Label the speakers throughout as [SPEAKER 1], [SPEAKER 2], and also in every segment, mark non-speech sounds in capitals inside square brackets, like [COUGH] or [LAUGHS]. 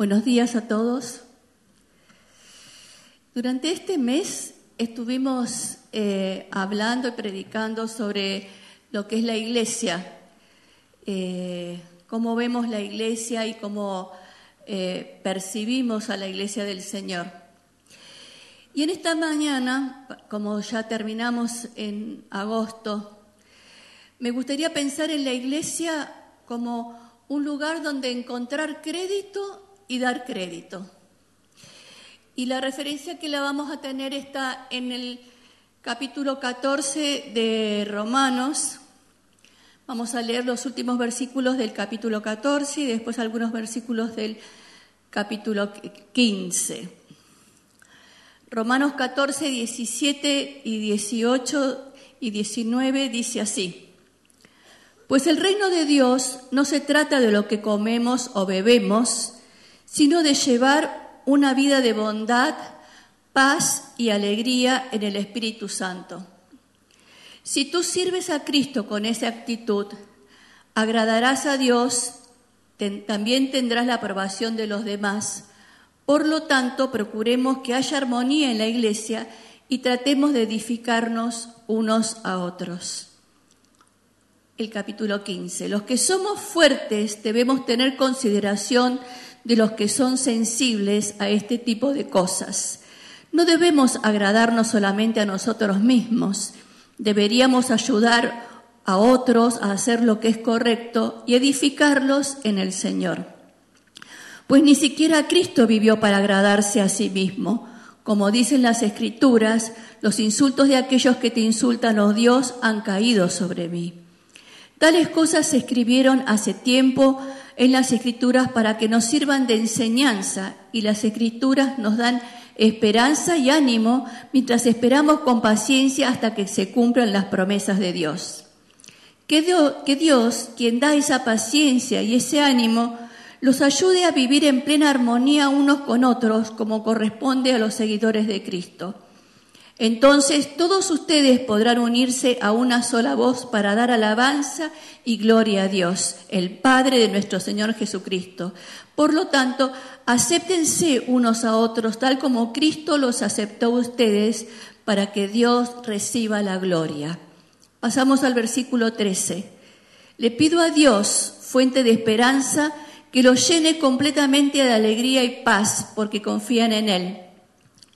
[SPEAKER 1] Buenos días a todos. Durante este mes estuvimos eh, hablando y predicando sobre lo que es la iglesia, eh, cómo vemos la iglesia y cómo eh, percibimos a la iglesia del Señor. Y en esta mañana, como ya terminamos en agosto, me gustaría pensar en la iglesia como un lugar donde encontrar crédito y dar crédito. Y la referencia que la vamos a tener está en el capítulo 14 de Romanos. Vamos a leer los últimos versículos del capítulo 14 y después algunos versículos del capítulo 15. Romanos 14, 17 y 18 y 19 dice así. Pues el reino de Dios no se trata de lo que comemos o bebemos, sino de llevar una vida de bondad, paz y alegría en el Espíritu Santo. Si tú sirves a Cristo con esa actitud, agradarás a Dios, también tendrás la aprobación de los demás. Por lo tanto, procuremos que haya armonía en la iglesia y tratemos de edificarnos unos a otros. El capítulo 15. Los que somos fuertes debemos tener consideración de los que son sensibles a este tipo de cosas. No debemos agradarnos solamente a nosotros mismos, deberíamos ayudar a otros a hacer lo que es correcto y edificarlos en el Señor. Pues ni siquiera Cristo vivió para agradarse a sí mismo. Como dicen las Escrituras, los insultos de aquellos que te insultan, oh Dios, han caído sobre mí. Tales cosas se escribieron hace tiempo en las escrituras para que nos sirvan de enseñanza y las escrituras nos dan esperanza y ánimo mientras esperamos con paciencia hasta que se cumplan las promesas de Dios. Que Dios, que Dios, quien da esa paciencia y ese ánimo, los ayude a vivir en plena armonía unos con otros como corresponde a los seguidores de Cristo entonces todos ustedes podrán unirse a una sola voz para dar alabanza y gloria a Dios, el Padre de nuestro Señor Jesucristo. Por lo tanto, acéptense unos a otros tal como Cristo los aceptó a ustedes para que Dios reciba la gloria. Pasamos al versículo 13. Le pido a Dios, fuente de esperanza, que los llene completamente de alegría y paz porque confían en Él.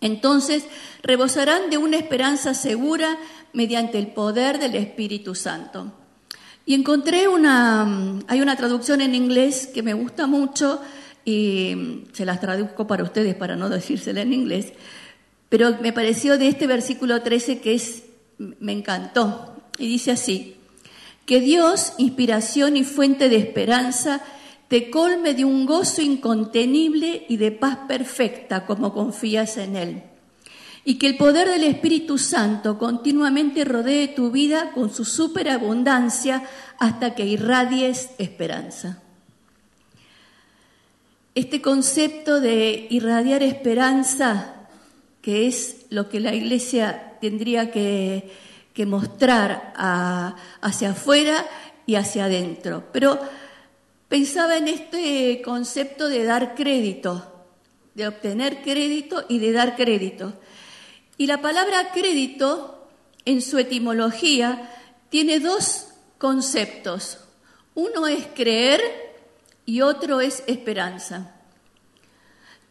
[SPEAKER 1] Entonces, rebosarán de una esperanza segura mediante el poder del Espíritu Santo. Y encontré una, hay una traducción en inglés que me gusta mucho y se las traduzco para ustedes para no [LAUGHS] decírsela en inglés, pero me pareció de este versículo 13 que es, me encantó. Y dice así, que Dios, inspiración y fuente de esperanza, te colme de un gozo incontenible y de paz perfecta como confías en Él y que el poder del Espíritu Santo continuamente rodee tu vida con su superabundancia hasta que irradies esperanza. Este concepto de irradiar esperanza, que es lo que la Iglesia tendría que, mostrar hacia afuera y hacia adentro. Pero pensaba en este concepto de dar crédito, de obtener crédito y de dar crédito. Y la palabra crédito, en su etimología, tiene dos conceptos. Uno es creer y otro es esperanza.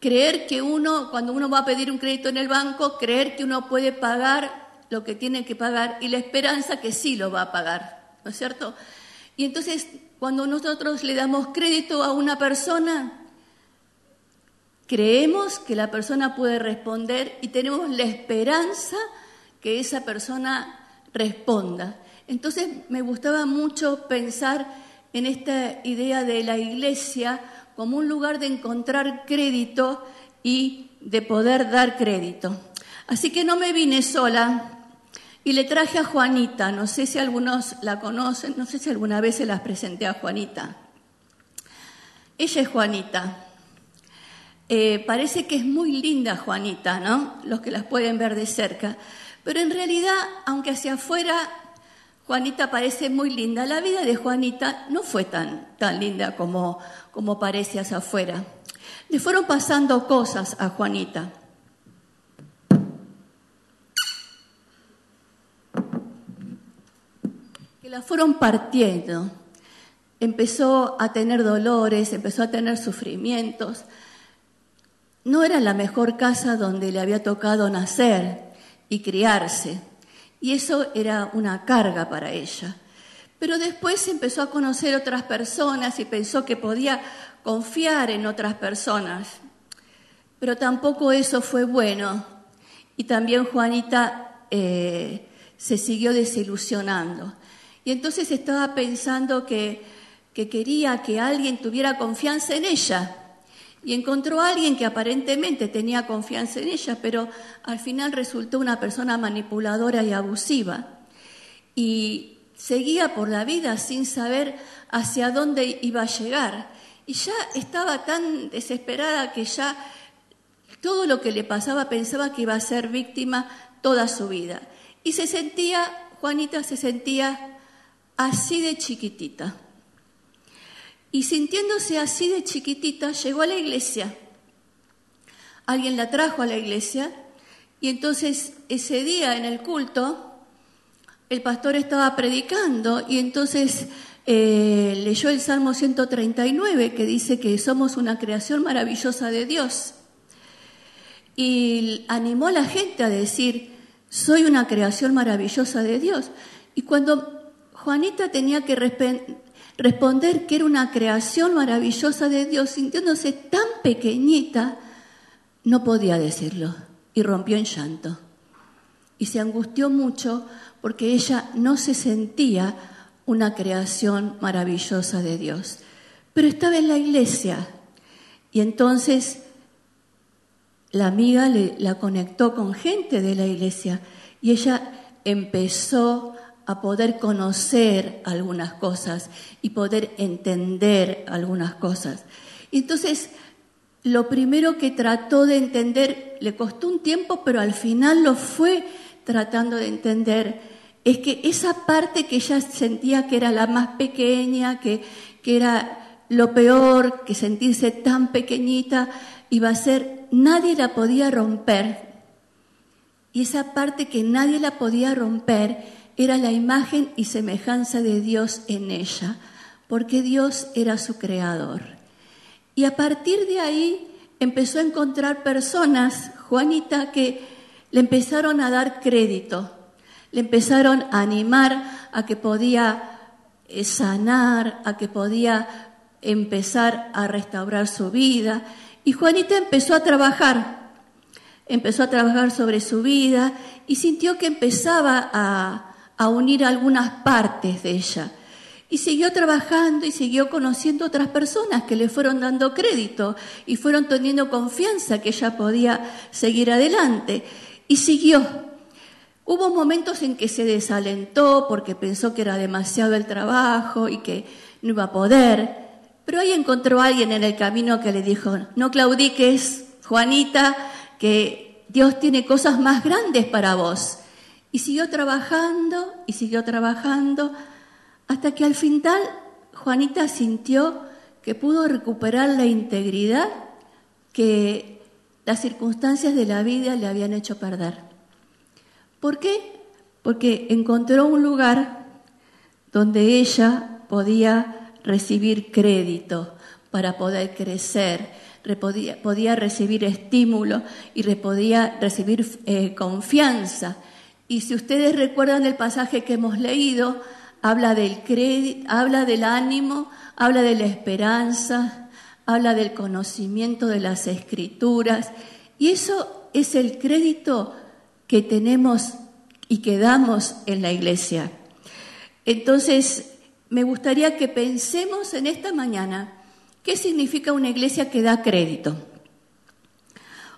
[SPEAKER 1] Creer que uno, cuando uno va a pedir un crédito en el banco, creer que uno puede pagar lo que tiene que pagar y la esperanza que sí lo va a pagar, ¿no es cierto? Y entonces, cuando nosotros le damos crédito a una persona, Creemos que la persona puede responder y tenemos la esperanza que esa persona responda. Entonces me gustaba mucho pensar en esta idea de la iglesia como un lugar de encontrar crédito y de poder dar crédito. Así que no me vine sola y le traje a Juanita, no sé si algunos la conocen, no sé si alguna vez se las presenté a Juanita. Ella es Juanita. Eh, parece que es muy linda Juanita, ¿no? Los que las pueden ver de cerca. Pero en realidad, aunque hacia afuera Juanita parece muy linda, la vida de Juanita no fue tan, tan linda como, como parece hacia afuera. Le fueron pasando cosas a Juanita. La fueron partiendo. Empezó a tener dolores, empezó a tener sufrimientos. No era la mejor casa donde le había tocado nacer y criarse. Y eso era una carga para ella. Pero después empezó a conocer otras personas y pensó que podía confiar en otras personas. Pero tampoco eso fue bueno. Y también Juanita eh, se siguió desilusionando. Y entonces estaba pensando que, que quería que alguien tuviera confianza en ella y encontró a alguien que aparentemente tenía confianza en ella, pero al final resultó una persona manipuladora y abusiva. Y seguía por la vida sin saber hacia dónde iba a llegar. Y ya estaba tan desesperada que ya todo lo que le pasaba pensaba que iba a ser víctima toda su vida. Y se sentía, Juanita se sentía así de chiquitita. Y sintiéndose así de chiquitita, llegó a la iglesia. Alguien la trajo a la iglesia y entonces ese día en el culto el pastor estaba predicando y entonces eh, leyó el Salmo 139 que dice que somos una creación maravillosa de Dios. Y animó a la gente a decir, soy una creación maravillosa de Dios. Y cuando Juanita tenía que responder que era una creación maravillosa de Dios, sintiéndose tan pequeñita, no podía decirlo y rompió en llanto. Y se angustió mucho porque ella no se sentía una creación maravillosa de Dios. Pero estaba en la iglesia y entonces la amiga la conectó con gente de la iglesia y ella empezó a poder conocer algunas cosas y poder entender algunas cosas. Entonces, lo primero que trató de entender, le costó un tiempo, pero al final lo fue tratando de entender, es que esa parte que ella sentía que era la más pequeña, que, que era lo peor, que sentirse tan pequeñita, iba a ser, nadie la podía romper. Y esa parte que nadie la podía romper, era la imagen y semejanza de Dios en ella, porque Dios era su creador. Y a partir de ahí empezó a encontrar personas, Juanita, que le empezaron a dar crédito, le empezaron a animar a que podía eh, sanar, a que podía empezar a restaurar su vida. Y Juanita empezó a trabajar, empezó a trabajar sobre su vida y sintió que empezaba a, a unir algunas partes de ella. Y siguió trabajando y siguió conociendo otras personas que le fueron dando crédito y fueron teniendo confianza que ella podía seguir adelante. Y siguió. Hubo momentos en que se desalentó porque pensó que era demasiado el trabajo y que no iba a poder. Pero ahí encontró a alguien en el camino que le dijo, no claudiques, Juanita, que Dios tiene cosas más grandes para vos. Y siguió trabajando y siguió trabajando hasta que al final Juanita sintió que pudo recuperar la integridad que las circunstancias de la vida le habían hecho perder. ¿Por qué? Porque encontró un lugar donde ella podía recibir crédito para poder crecer, podía, recibir estímulo y podía recibir eh, confianza y si ustedes recuerdan el pasaje que hemos leído, habla del crédito, habla del ánimo, habla de la esperanza, habla del conocimiento de las escrituras. Y eso es el crédito que tenemos y quedamos en la iglesia. Entonces, me gustaría que pensemos en esta mañana qué significa una iglesia que da crédito.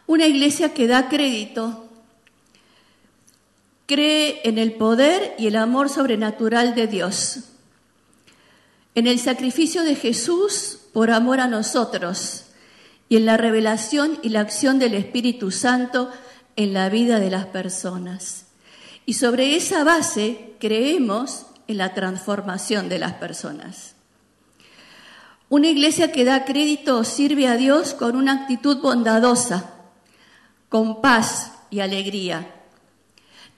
[SPEAKER 1] Una iglesia que da crédito cree en el poder y el amor sobrenatural de Dios, en el sacrificio de Jesús por amor a nosotros y en la revelación y la acción del Espíritu Santo en la vida de las personas. Y sobre esa base creemos en la transformación de las personas. Una iglesia que da crédito sirve a Dios con una actitud bondadosa, con paz y alegría.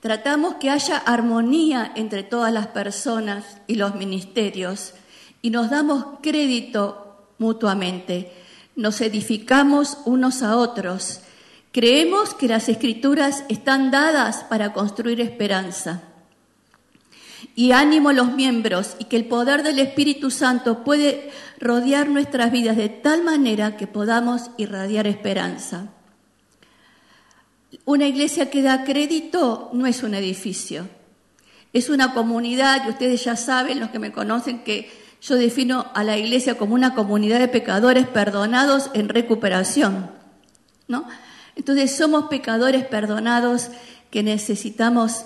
[SPEAKER 1] Tratamos que haya armonía entre todas las personas y los ministerios y nos damos crédito mutuamente. Nos edificamos unos a otros. Creemos que las escrituras están dadas para construir esperanza y ánimo a los miembros y que el poder del Espíritu Santo puede rodear nuestras vidas de tal manera que podamos irradiar esperanza. Una iglesia que da crédito no es un edificio, es una comunidad, y ustedes ya saben, los que me conocen, que yo defino a la iglesia como una comunidad de pecadores perdonados en recuperación. ¿no? Entonces somos pecadores perdonados que necesitamos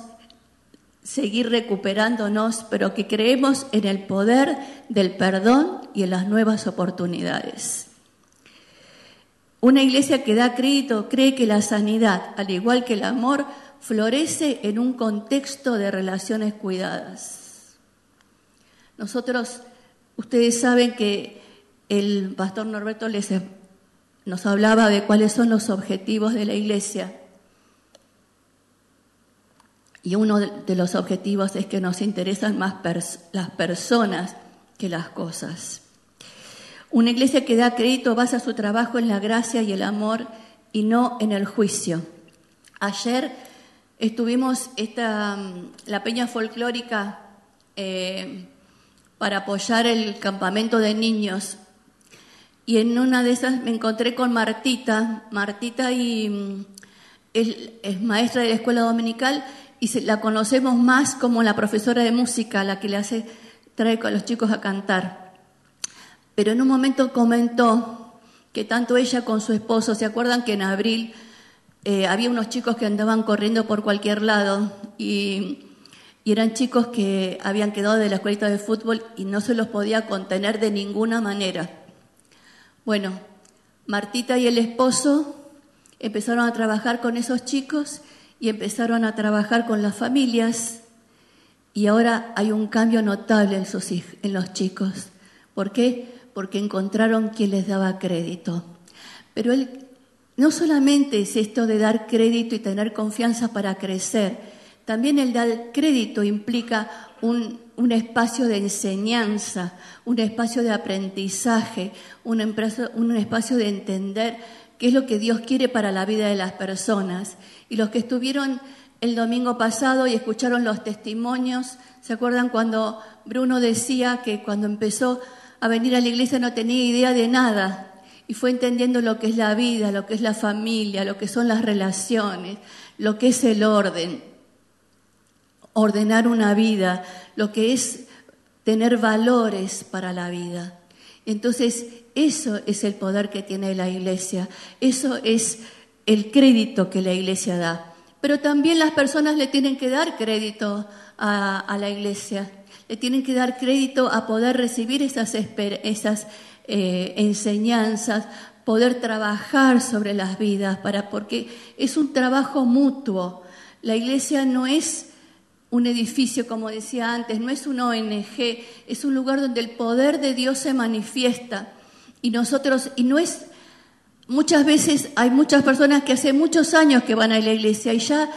[SPEAKER 1] seguir recuperándonos, pero que creemos en el poder del perdón y en las nuevas oportunidades. Una iglesia que da crédito cree que la sanidad, al igual que el amor, florece en un contexto de relaciones cuidadas. Nosotros, ustedes saben que el pastor Norberto les, nos hablaba de cuáles son los objetivos de la iglesia y uno de los objetivos es que nos interesan más las personas que las cosas. Una iglesia que da crédito basa su trabajo en la gracia y el amor y no en el juicio. Ayer estuvimos esta, la peña folclórica eh, para apoyar el campamento de niños y en una de esas me encontré con Martita. Martita y, mm, es maestra de la escuela dominical y la conocemos más como la profesora de música, la que le hace, trae a los chicos a cantar. Pero en un momento comentó que tanto ella con su esposo, ¿se acuerdan que en abril eh, había unos chicos que andaban corriendo por cualquier lado y, eran chicos que habían quedado de la escuelita de fútbol y no se los podía contener de ninguna manera? Bueno, Martita y el esposo empezaron a trabajar con esos chicos y empezaron a trabajar con las familias y ahora hay un cambio notable en, sus, en los chicos. ¿Por qué? Porque encontraron quien les daba crédito. Pero él, no solamente es esto de dar crédito y tener confianza para crecer, también el dar crédito implica un, un espacio de enseñanza, un espacio de aprendizaje, un, un espacio de entender qué es lo que Dios quiere para la vida de las personas. Y los que estuvieron el domingo pasado y escucharon los testimonios, ¿se acuerdan cuando Bruno decía que cuando empezó a venir a la iglesia no tenía idea de nada? Y fue entendiendo lo que es la vida, lo que es la familia, lo que son las relaciones, lo que es el orden, ordenar una vida, lo que es tener valores para la vida. Entonces, eso es el poder que tiene la iglesia, eso es el crédito que la iglesia da. Pero también las personas le tienen que dar crédito a, la iglesia, le tienen que dar crédito a poder recibir esas, eh, enseñanzas, poder trabajar sobre las vidas, para, porque es un trabajo mutuo. La iglesia no es un edificio, como decía antes, no es una ONG, es un lugar donde el poder de Dios se manifiesta. Y nosotros, y no es, muchas veces hay muchas personas que hace muchos años que van a la iglesia y ya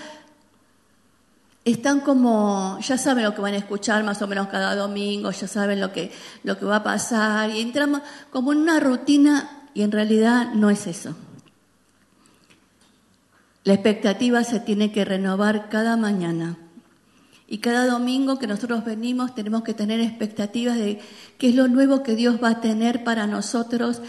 [SPEAKER 1] están como, ya saben lo que van a escuchar más o menos cada domingo, ya saben lo que, lo que va a pasar y entramos como en una rutina y en realidad no es eso. La expectativa se tiene que renovar cada mañana. Y cada domingo que nosotros venimos tenemos que tener expectativas de qué es lo nuevo que Dios va a tener para nosotros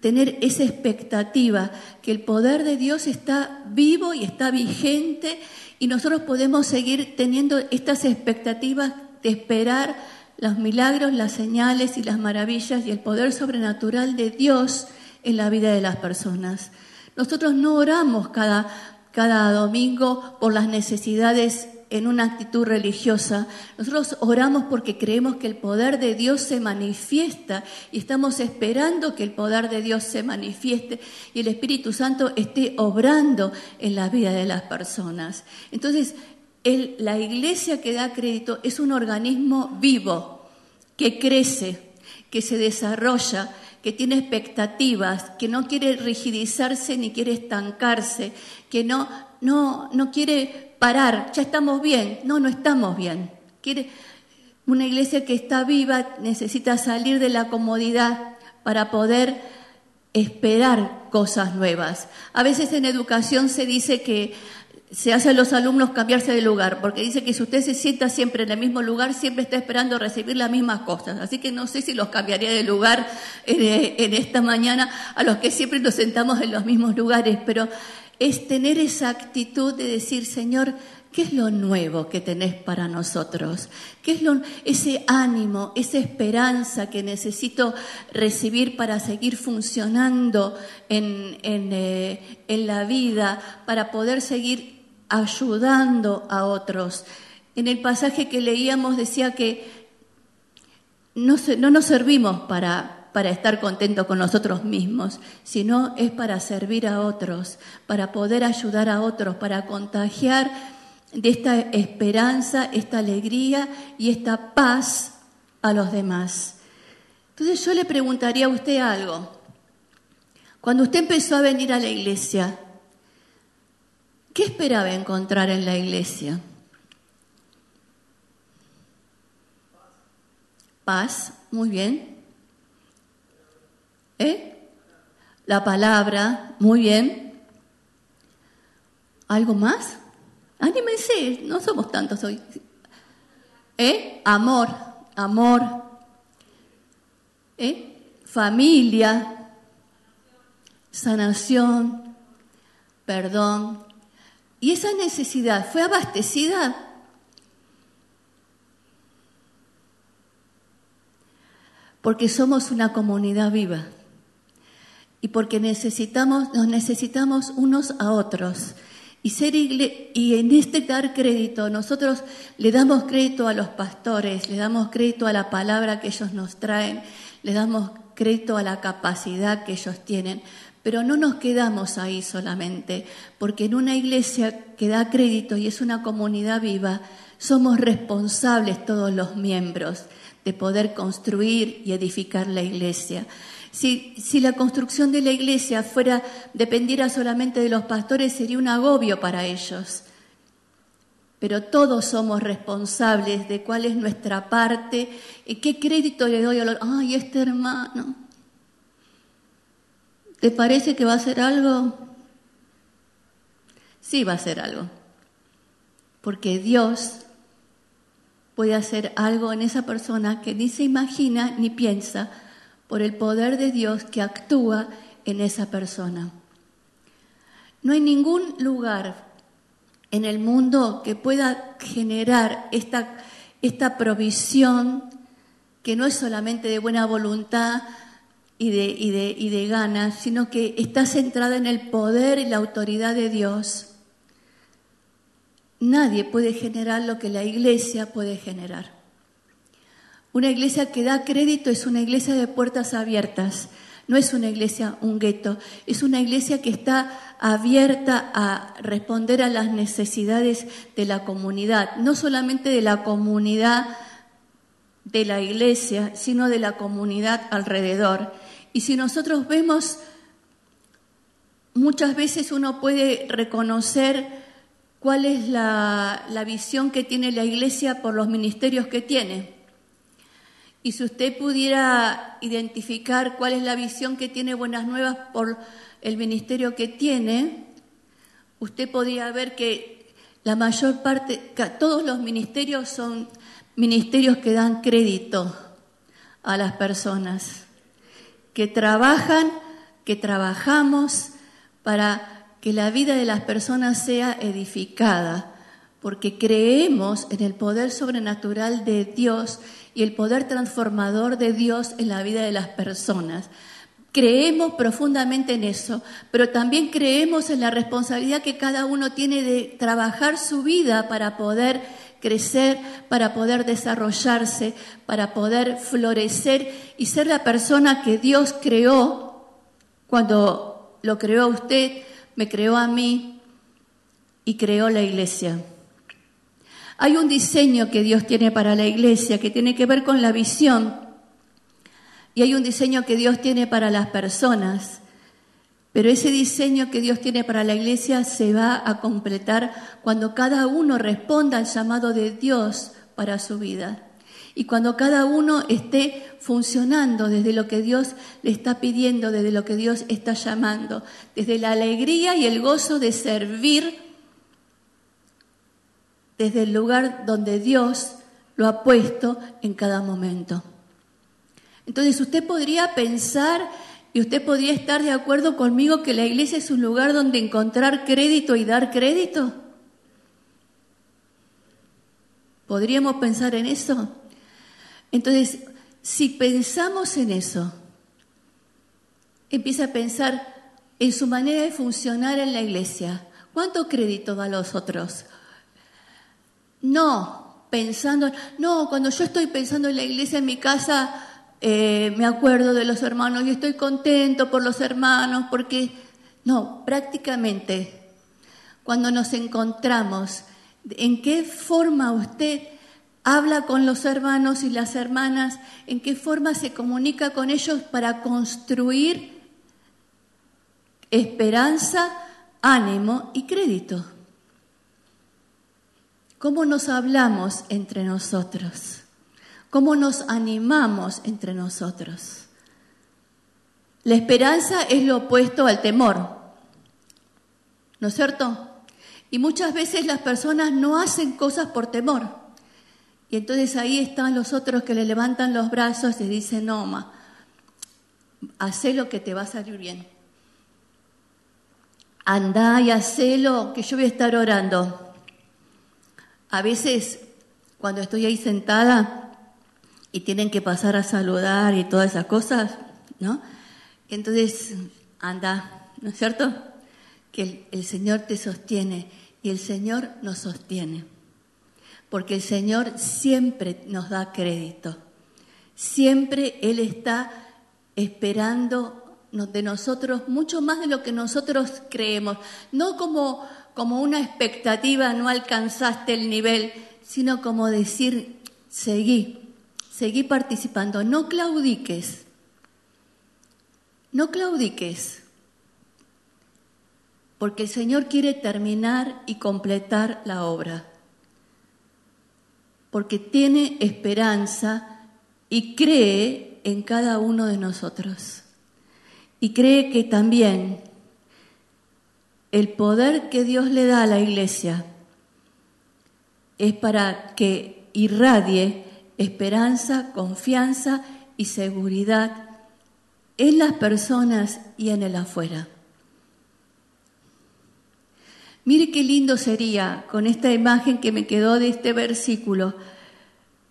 [SPEAKER 1] tener esa expectativa, que el poder de Dios está vivo y está vigente y nosotros podemos seguir teniendo estas expectativas de esperar los milagros, las señales y las maravillas y el poder sobrenatural de Dios en la vida de las personas. Nosotros no oramos cada, cada domingo por las necesidades en una actitud religiosa. Nosotros oramos porque creemos que el poder de Dios se manifiesta y estamos esperando que el poder de Dios se manifieste y el Espíritu Santo esté obrando en la vida de las personas. Entonces, la iglesia que da crédito es un organismo vivo, que crece, que se desarrolla, que tiene expectativas, que no quiere rigidizarse ni quiere estancarse, que no, no, no quiere parar, ya estamos bien. No, no estamos bien. Quiere, una iglesia que está viva necesita salir de la comodidad para poder esperar cosas nuevas. A veces en educación se dice que se hace a los alumnos cambiarse de lugar, porque dice que si usted se sienta siempre en el mismo lugar, siempre está esperando recibir las mismas cosas. Así que no sé si los cambiaría de lugar en, en esta mañana a los que siempre nos sentamos en los mismos lugares, pero es tener esa actitud de decir, Señor, ¿qué es lo nuevo que tenés para nosotros? ¿Qué es lo, ese ánimo, esa esperanza que necesito recibir para seguir funcionando en, eh, en, la vida, para poder seguir ayudando a otros? En el pasaje que leíamos decía que no, no nos servimos para para estar contentos con nosotros mismos, sino es para servir a otros, para poder ayudar a otros, para contagiar de esta esperanza, esta alegría y esta paz a los demás. Entonces yo le preguntaría a usted algo. Cuando usted empezó a venir a la iglesia, ¿qué esperaba encontrar en la iglesia? Paz, muy bien. ¿Eh? La palabra, muy bien. ¿Algo más? Anímense, no somos tantos hoy. ¿Eh? Amor, amor. ¿Eh? Familia, sanación, perdón. Y esa necesidad fue abastecida porque somos una comunidad viva y porque necesitamos, nos necesitamos unos a otros. Y, ser y en este dar crédito, nosotros le damos crédito a los pastores, le damos crédito a la palabra que ellos nos traen, le damos crédito a la capacidad que ellos tienen, pero no nos quedamos ahí solamente, porque en una iglesia que da crédito y es una comunidad viva, somos responsables todos los miembros de poder construir y edificar la iglesia. Si, la construcción de la iglesia fuera, dependiera solamente de los pastores, sería un agobio para ellos. Pero todos somos responsables de cuál es nuestra parte y qué crédito le doy a los... ¡Ay, este hermano! ¿Te parece que va a hacer algo? Sí va a hacer algo. Porque Dios puede hacer algo en esa persona que ni se imagina ni piensa por el poder de Dios que actúa en esa persona. No hay ningún lugar en el mundo que pueda generar esta, esta provisión que no es solamente de buena voluntad y de, y, de, y de ganas, sino que está centrada en el poder y la autoridad de Dios. Nadie puede generar lo que la iglesia puede generar. Una iglesia que da crédito es una iglesia de puertas abiertas, no es una iglesia un gueto, es una iglesia que está abierta a responder a las necesidades de la comunidad, no solamente de la comunidad de la iglesia, sino de la comunidad alrededor. Y si nosotros vemos, muchas veces uno puede reconocer cuál es la, visión que tiene la iglesia por los ministerios que tiene. Y si usted pudiera identificar cuál es la visión que tiene Buenas Nuevas por el ministerio que tiene, usted podría ver que la mayor parte, todos los ministerios son ministerios que dan crédito a las personas, que trabajan que trabajamos para que la vida de las personas sea edificada, porque creemos en el poder sobrenatural de Dios y el poder transformador de Dios en la vida de las personas. Creemos profundamente en eso, pero también creemos en la responsabilidad que cada uno tiene de trabajar su vida para poder crecer, para poder desarrollarse, para poder florecer y ser la persona que Dios creó cuando lo creó usted, me creó a mí y creó la iglesia. Hay un diseño que Dios tiene para la iglesia que tiene que ver con la visión y hay un diseño que Dios tiene para las personas. Pero ese diseño que Dios tiene para la iglesia se va a completar cuando cada uno responda al llamado de Dios para su vida. Y cuando cada uno esté funcionando desde lo que Dios le está pidiendo, desde lo que Dios está llamando, desde la alegría y el gozo de servir desde el lugar donde Dios lo ha puesto en cada momento. Entonces usted podría pensar y usted podría estar de acuerdo conmigo que la iglesia es un lugar donde encontrar crédito y dar crédito. ¿Podríamos pensar en eso? Entonces, si pensamos en eso, empieza a pensar en su manera de funcionar en la iglesia. ¿Cuánto crédito da a los otros? No, pensando, no, cuando yo estoy pensando en la iglesia en mi casa, eh, me acuerdo de los hermanos y estoy contento por los hermanos, porque, no, prácticamente, cuando nos encontramos, ¿en qué forma usted habla con los hermanos y las hermanas? ¿En qué forma se comunica con ellos para construir esperanza, ánimo y crédito? ¿Cómo nos hablamos entre nosotros? ¿Cómo nos animamos entre nosotros? La esperanza es lo opuesto al temor, ¿no es cierto? Y muchas veces las personas no hacen cosas por temor. Y entonces ahí están los otros que le levantan los brazos y dicen, no, ma, lo que te va a salir bien. Anda y hacelo que yo voy a estar orando. A veces, cuando estoy ahí sentada y tienen que pasar a saludar y todas esas cosas, ¿no? Entonces, anda, ¿no es cierto? Que el Señor te sostiene y el Señor nos sostiene. Porque el Señor siempre nos da crédito. Siempre Él está esperando de nosotros mucho más de lo que nosotros creemos. No como como una expectativa, no alcanzaste el nivel, sino como decir, seguí, seguí participando, no claudiques, no claudiques, porque el Señor quiere terminar y completar la obra, porque tiene esperanza y cree en cada uno de nosotros. Y cree que también el poder que Dios le da a la iglesia es para que irradie esperanza, confianza y seguridad en las personas y en el afuera. Mire qué lindo sería con esta imagen que me quedó de este versículo,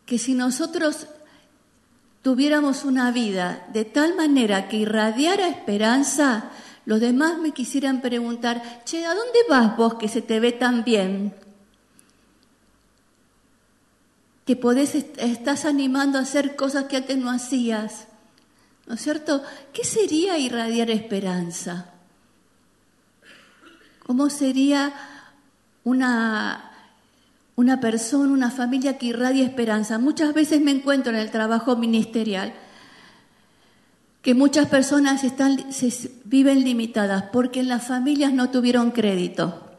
[SPEAKER 1] que si nosotros tuviéramos una vida de tal manera que irradiara esperanza, los demás me quisieran preguntar, che, ¿a dónde vas vos que se te ve tan bien? Que podés, estás animando a hacer cosas que antes no hacías. ¿No es cierto? ¿Qué sería irradiar esperanza? ¿Cómo sería una, una persona, una familia que irradia esperanza? Muchas veces me encuentro en el trabajo ministerial que muchas personas están, viven limitadas porque en las familias no tuvieron crédito.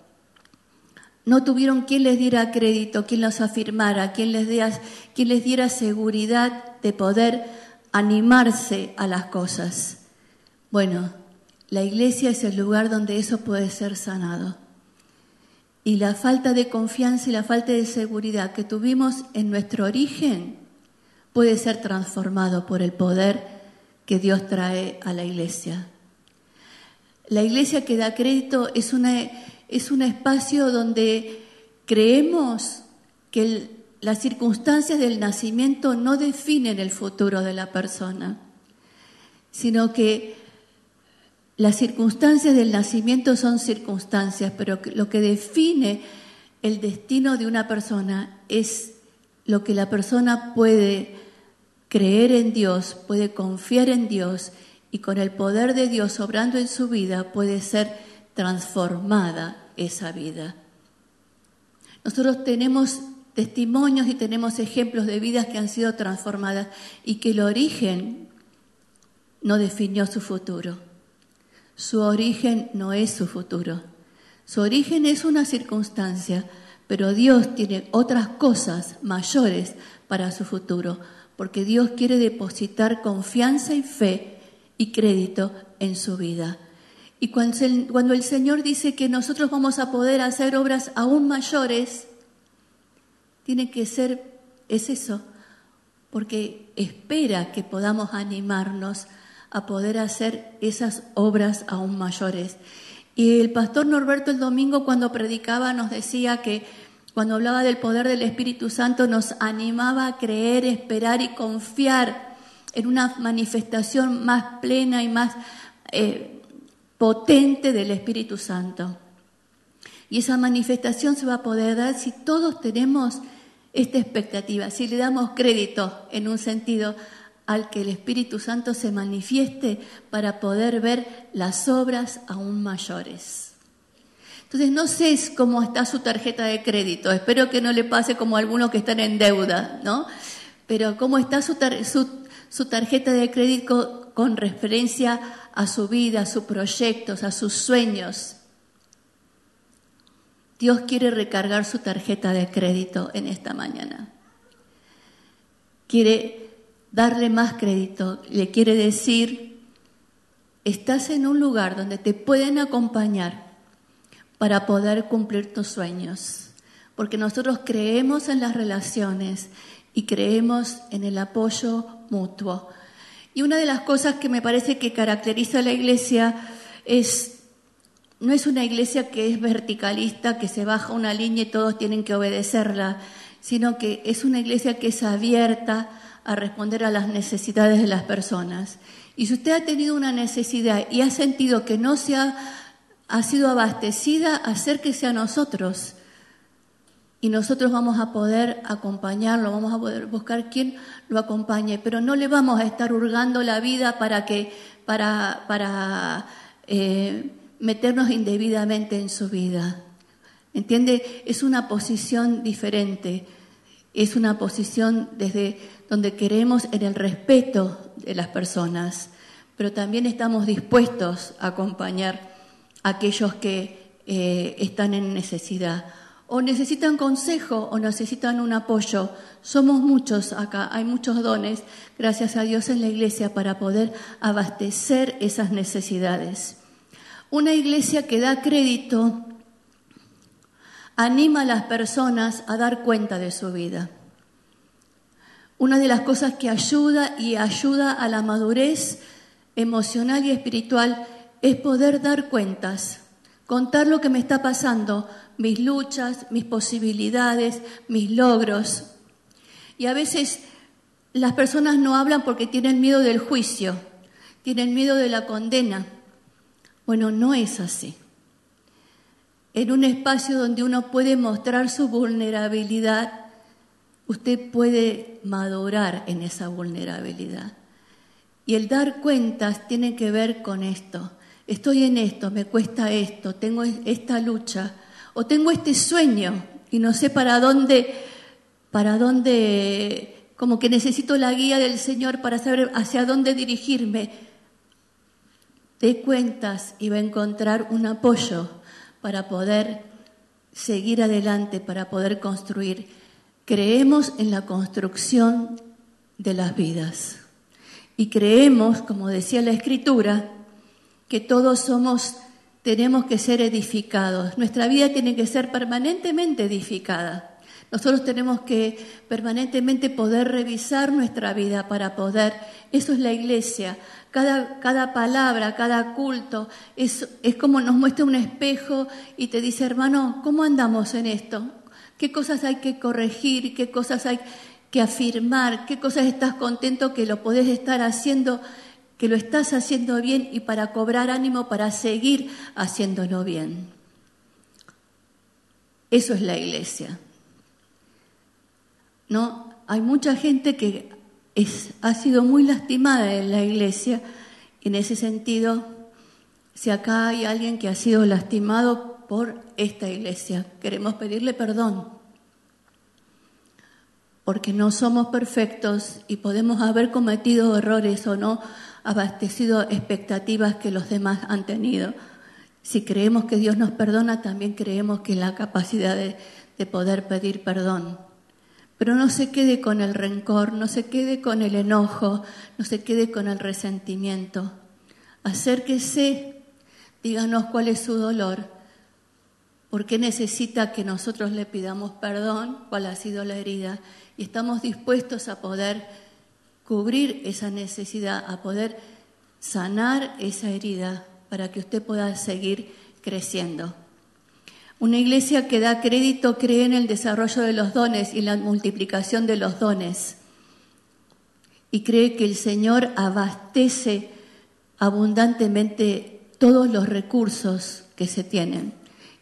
[SPEAKER 1] No tuvieron quien les diera crédito, quien los afirmara, quien les, diera, quien les diera seguridad de poder animarse a las cosas. Bueno, la iglesia es el lugar donde eso puede ser sanado. Y la falta de confianza y la falta de seguridad que tuvimos en nuestro origen puede ser transformado por el poder que Dios trae a la iglesia. La iglesia que da crédito es, una, es un espacio donde creemos que las circunstancias del nacimiento no definen el futuro de la persona, sino que las circunstancias del nacimiento son circunstancias, pero lo que define el destino de una persona es lo que la persona puede creer en Dios, puede confiar en Dios y con el poder de Dios obrando en su vida puede ser transformada esa vida. Nosotros tenemos testimonios y tenemos ejemplos de vidas que han sido transformadas y que el origen no definió su futuro. Su origen no es su futuro. Su origen es una circunstancia, pero Dios tiene otras cosas mayores para su futuro, porque Dios quiere depositar confianza y fe y crédito en su vida. Y cuando el Señor dice que nosotros vamos a poder hacer obras aún mayores, tiene que ser, es eso, porque espera que podamos animarnos a poder hacer esas obras aún mayores. Y el pastor Norberto el domingo cuando predicaba nos decía que cuando hablaba del poder del Espíritu Santo nos animaba a creer, esperar y confiar en una manifestación más plena y más eh, potente del Espíritu Santo. Y esa manifestación se va a poder dar si todos tenemos esta expectativa, si le damos crédito en un sentido al que el Espíritu Santo se manifieste para poder ver las obras aún mayores. Entonces, no sé cómo está su tarjeta de crédito, espero que no le pase como a algunos que están en deuda, ¿no? Pero cómo está su, su tarjeta de crédito con referencia a su vida, a sus proyectos, a sus sueños. Dios quiere recargar su tarjeta de crédito en esta mañana. Quiere darle más crédito, le quiere decir, estás en un lugar donde te pueden acompañar para poder cumplir tus sueños, porque nosotros creemos en las relaciones y creemos en el apoyo mutuo. Y una de las cosas que me parece que caracteriza a la iglesia es, no es una iglesia que es verticalista, que se baja una línea y todos tienen que obedecerla, sino que es una iglesia que es abierta a responder a las necesidades de las personas. Y si usted ha tenido una necesidad y ha sentido que no se ha, ha sido abastecida, acérquese a nosotros y nosotros vamos a poder acompañarlo, vamos a poder buscar quien lo acompañe, pero no le vamos a estar hurgando la vida para que para, para eh, meternos indebidamente en su vida. ¿Entiende? Es una posición diferente, es una posición desde donde queremos en el respeto de las personas, pero también estamos dispuestos a acompañar a aquellos que eh, están en necesidad o necesitan consejo o necesitan un apoyo. Somos muchos acá, hay muchos dones, gracias a Dios en la iglesia, para poder abastecer esas necesidades. Una iglesia que da crédito anima a las personas a dar cuenta de su vida. Una de las cosas que ayuda y ayuda a la madurez emocional y espiritual es poder dar cuentas, contar lo que me está pasando, mis luchas, mis posibilidades, mis logros. Y a veces las personas no hablan porque tienen miedo del juicio, tienen miedo de la condena. Bueno, no es así. En un espacio donde uno puede mostrar su vulnerabilidad, usted puede madurar en esa vulnerabilidad. Y el dar cuentas tiene que ver con esto. Estoy en esto, me cuesta esto, tengo esta lucha o tengo este sueño y no sé para dónde, para dónde, como que necesito la guía del Señor para saber hacia dónde dirigirme. Te cuentas y va a encontrar un apoyo para poder seguir adelante, para poder construir. Creemos en la construcción de las vidas y creemos, como decía la Escritura, que todos somos tenemos que ser edificados. Nuestra vida tiene que ser permanentemente edificada. Nosotros tenemos que permanentemente poder revisar nuestra vida para poder, eso es la iglesia, cada, cada palabra, cada culto, es, es como nos muestra un espejo y te dice, hermano, ¿cómo andamos en esto? ¿Qué cosas hay que corregir? ¿Qué cosas hay que afirmar? ¿Qué cosas estás contento que lo podés estar haciendo, que lo estás haciendo bien y para cobrar ánimo para seguir haciéndolo bien? Eso es la iglesia. ¿No? Hay mucha gente que ha sido muy lastimada en la iglesia. En ese sentido, si acá hay alguien que ha sido lastimado por esta iglesia, queremos pedirle perdón. Porque no somos perfectos y podemos haber cometido errores o no abastecido expectativas que los demás han tenido. Si creemos que Dios nos perdona, también creemos que la capacidad de, de poder pedir perdón. Pero no se quede con el rencor, no se quede con el enojo, no se quede con el resentimiento. Acérquese, díganos cuál es su dolor, por qué necesita que nosotros le pidamos perdón, cuál ha sido la herida, y estamos dispuestos a poder cubrir esa necesidad, a poder sanar esa herida para que usted pueda seguir creciendo. Una iglesia que da crédito cree en el desarrollo de los dones y la multiplicación de los dones. Y cree que el Señor abastece abundantemente todos los recursos que se tienen.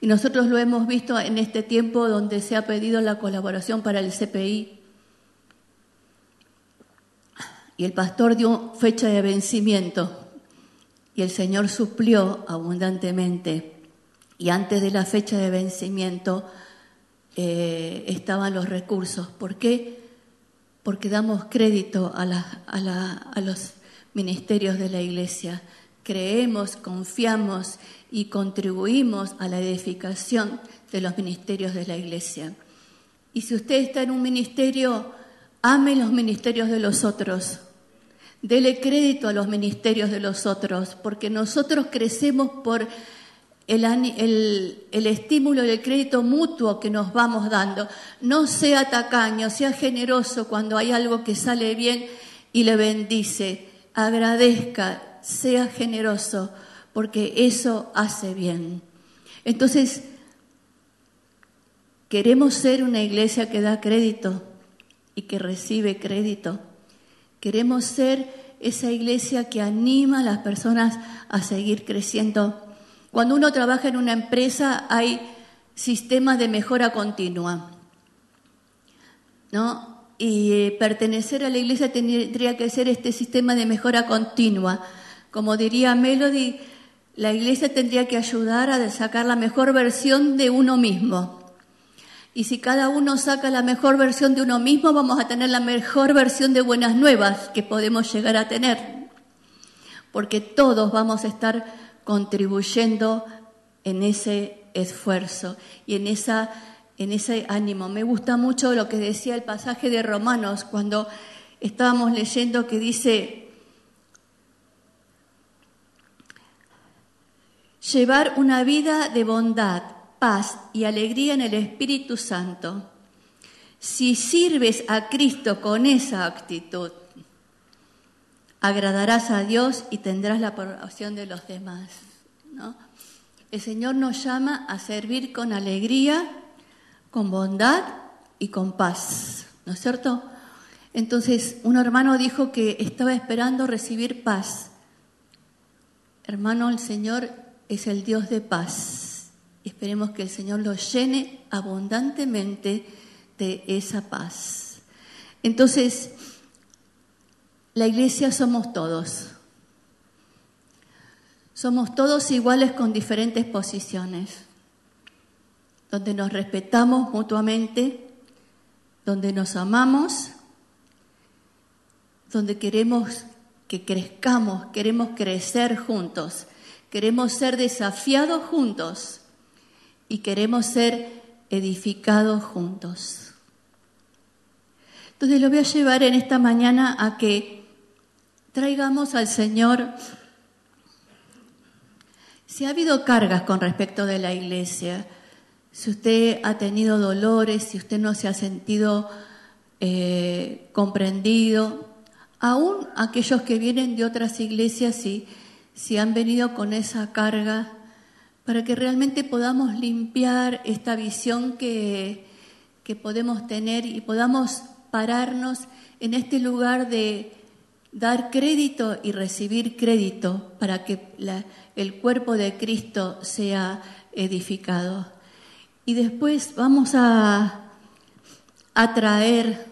[SPEAKER 1] Y nosotros lo hemos visto en este tiempo donde se ha pedido la colaboración para el CPI. Y el pastor dio fecha de vencimiento y el Señor suplió abundantemente y antes de la fecha de vencimiento eh, estaban los recursos. ¿Por qué? Porque damos crédito a, a los ministerios de la Iglesia. Creemos, confiamos y contribuimos a la edificación de los ministerios de la Iglesia. Y si usted está en un ministerio, ame los ministerios de los otros. Dele crédito a los ministerios de los otros, porque nosotros crecemos por el, estímulo y el crédito mutuo que nos vamos dando. No sea tacaño, sea generoso cuando hay algo que sale bien y le bendice. Agradezca, sea generoso, porque eso hace bien. Entonces, queremos ser una iglesia que da crédito y que recibe crédito. Queremos ser esa iglesia que anima a las personas a seguir creciendo cuando uno trabaja en una empresa hay sistemas de mejora continua. ¿no? Y eh, pertenecer a la iglesia tendría que ser este sistema de mejora continua. Como diría Melody, la iglesia tendría que ayudar a sacar la mejor versión de uno mismo. Y si cada uno saca la mejor versión de uno mismo, vamos a tener la mejor versión de buenas nuevas que podemos llegar a tener. Porque todos vamos a estar contribuyendo en ese esfuerzo y en, esa, en ese ánimo. Me gusta mucho lo que decía el pasaje de Romanos cuando estábamos leyendo que dice, llevar una vida de bondad, paz y alegría en el Espíritu Santo. Si sirves a Cristo con esa actitud, agradarás a Dios y tendrás la aprobación de los demás. ¿no? El Señor nos llama a servir con alegría, con bondad y con paz, ¿no es cierto? Entonces, un hermano dijo que estaba esperando recibir paz. Hermano, el Señor es el Dios de paz. Esperemos que el Señor lo llene abundantemente de esa paz. Entonces, la iglesia somos todos. Somos todos iguales con diferentes posiciones, donde nos respetamos mutuamente, donde nos amamos, donde queremos que crezcamos, queremos crecer juntos, queremos ser desafiados juntos y queremos ser edificados juntos. Entonces lo voy a llevar en esta mañana a que traigamos al Señor. Si ha habido cargas con respecto de la iglesia, si usted ha tenido dolores, si usted no se ha sentido eh, comprendido, aún aquellos que vienen de otras iglesias, si, si han venido con esa carga, para que realmente podamos limpiar esta visión que, que podemos tener y podamos pararnos en este lugar de dar crédito y recibir crédito para que el cuerpo de Cristo sea edificado. Y después vamos a, a traer,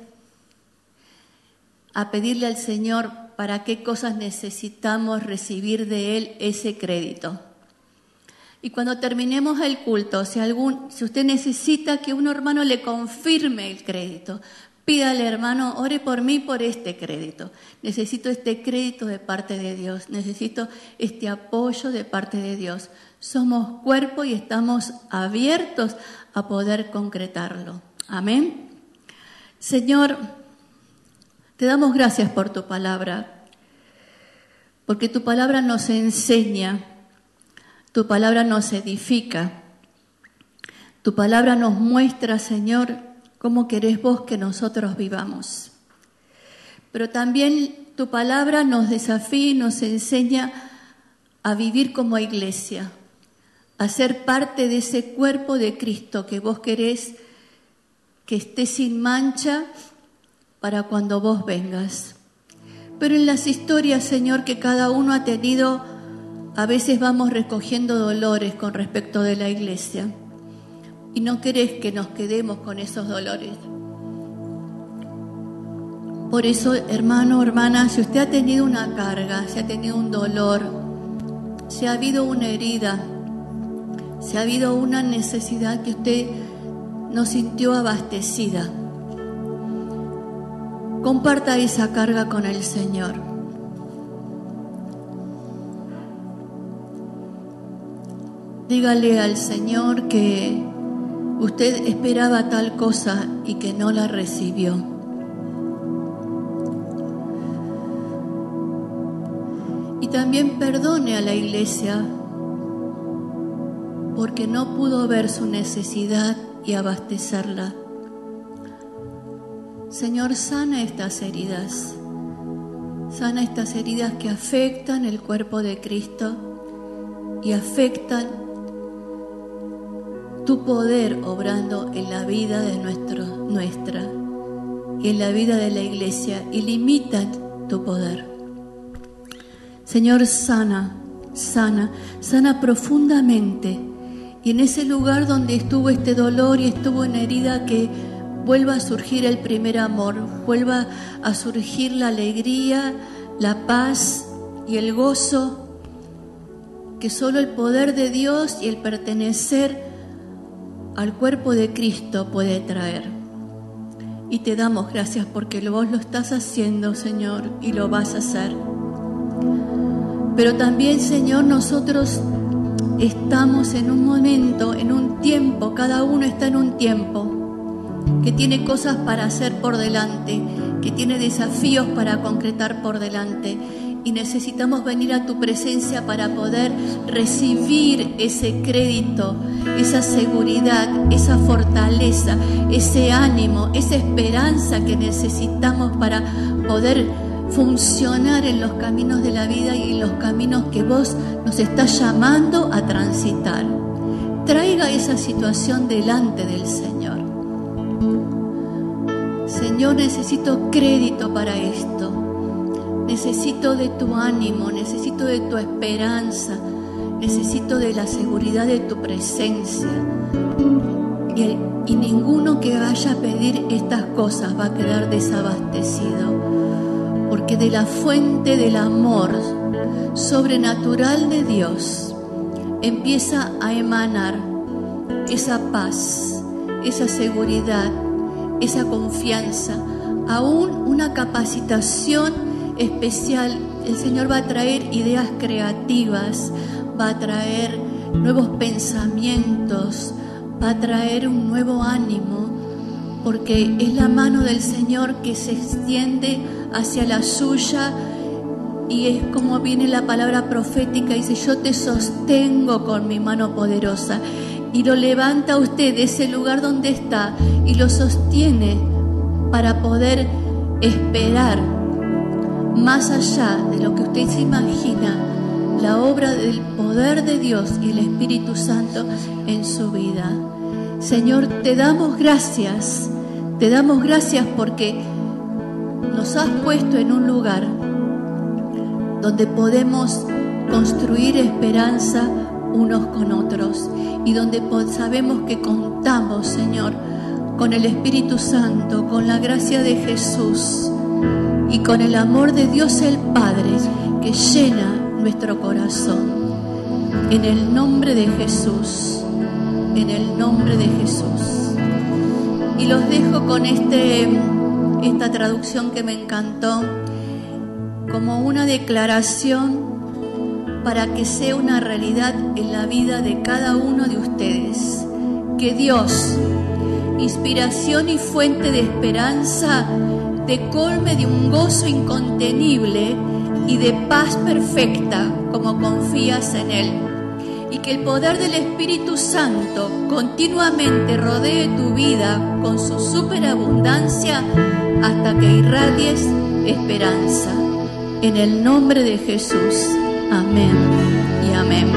[SPEAKER 1] a pedirle al Señor para qué cosas necesitamos recibir de Él ese crédito. Y cuando terminemos el culto, si, algún, si usted necesita que un hermano le confirme el crédito, pídale hermano, ore por mí por este crédito. Necesito este crédito de parte de Dios, necesito este apoyo de parte de Dios somos cuerpo y estamos abiertos a poder concretarlo. Amén. Señor, te damos gracias por tu palabra, porque tu palabra nos enseña, tu palabra nos edifica, tu palabra nos muestra, Señor, cómo querés vos que nosotros vivamos. Pero también tu palabra nos desafía y nos enseña a vivir como iglesia, a ser parte de ese cuerpo de Cristo que vos querés que esté sin mancha para cuando vos vengas. Pero en las historias, Señor, que cada uno ha tenido, a veces vamos recogiendo dolores con respecto de la iglesia. Y no querés que nos quedemos con esos dolores. Por eso, hermano, hermana, si usted ha tenido una carga, si ha tenido un dolor, si ha habido una herida, si ha habido una necesidad que usted no sintió abastecida, comparta esa carga con el Señor. Dígale al Señor que usted esperaba tal cosa y que no la recibió. Y también perdone a la iglesia porque no pudo ver su necesidad y abastecerla. Señor, sana estas heridas, sana estas heridas que afectan el cuerpo de Cristo y afectan tu poder obrando en la vida de nuestro, nuestra y en la vida de la iglesia y limitan tu poder. Señor, sana, sana, sana profundamente y en ese lugar donde estuvo este dolor y estuvo una herida, que vuelva a surgir el primer amor, vuelva a surgir la alegría, la paz y el gozo que solo el poder de Dios y el pertenecer al cuerpo de Cristo puede traer. Y te damos gracias porque vos lo estás haciendo, Señor, y lo vas a hacer. Pero también, Señor, nosotros estamos en un momento, en un tiempo, cada uno está en un tiempo que tiene cosas para hacer por delante, que tiene desafíos para concretar por delante. Y necesitamos venir a tu presencia para poder recibir ese crédito, esa seguridad, esa fortaleza, ese ánimo, esa esperanza que necesitamos para poder funcionar en los caminos de la vida y en los caminos que vos nos estás llamando a transitar. Traiga esa situación delante del Señor. Señor, necesito crédito para esto. Necesito de tu ánimo, necesito de tu esperanza, necesito de la seguridad de tu presencia. Y, ninguno que vaya a pedir estas cosas va a quedar desabastecido porque de la fuente del amor sobrenatural de Dios empieza a emanar esa paz, esa seguridad, esa confianza, aún una capacitación especial. El Señor va a traer ideas creativas, va a traer nuevos pensamientos, va a traer un nuevo ánimo, porque es la mano del Señor que se extiende hacia la suya y es como viene la palabra profética, dice, yo te sostengo con mi mano poderosa. Y lo levanta a usted de ese lugar donde está y lo sostiene para poder esperar más allá de lo que usted se imagina la obra del poder de Dios y el Espíritu Santo en su vida. Señor, te damos gracias, te damos gracias porque nos has puesto en un lugar donde podemos construir esperanza unos con otros y donde sabemos que contamos, Señor, con el Espíritu Santo, con la gracia de Jesús y con el amor de Dios el Padre que llena nuestro corazón. En el nombre de Jesús, en el nombre de Jesús. Y los dejo con este, esta traducción que me encantó como una declaración para que sea una realidad en la vida de cada uno de ustedes. Que Dios, inspiración y fuente de esperanza, te colme de un gozo incontenible y de paz perfecta como confías en Él. Y que el poder del Espíritu Santo continuamente rodee tu vida con su superabundancia hasta que irradies esperanza. En el nombre de Jesús. Amén y amén.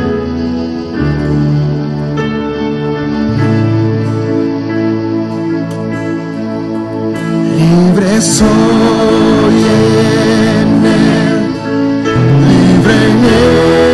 [SPEAKER 2] Libre soy en él, libre en él.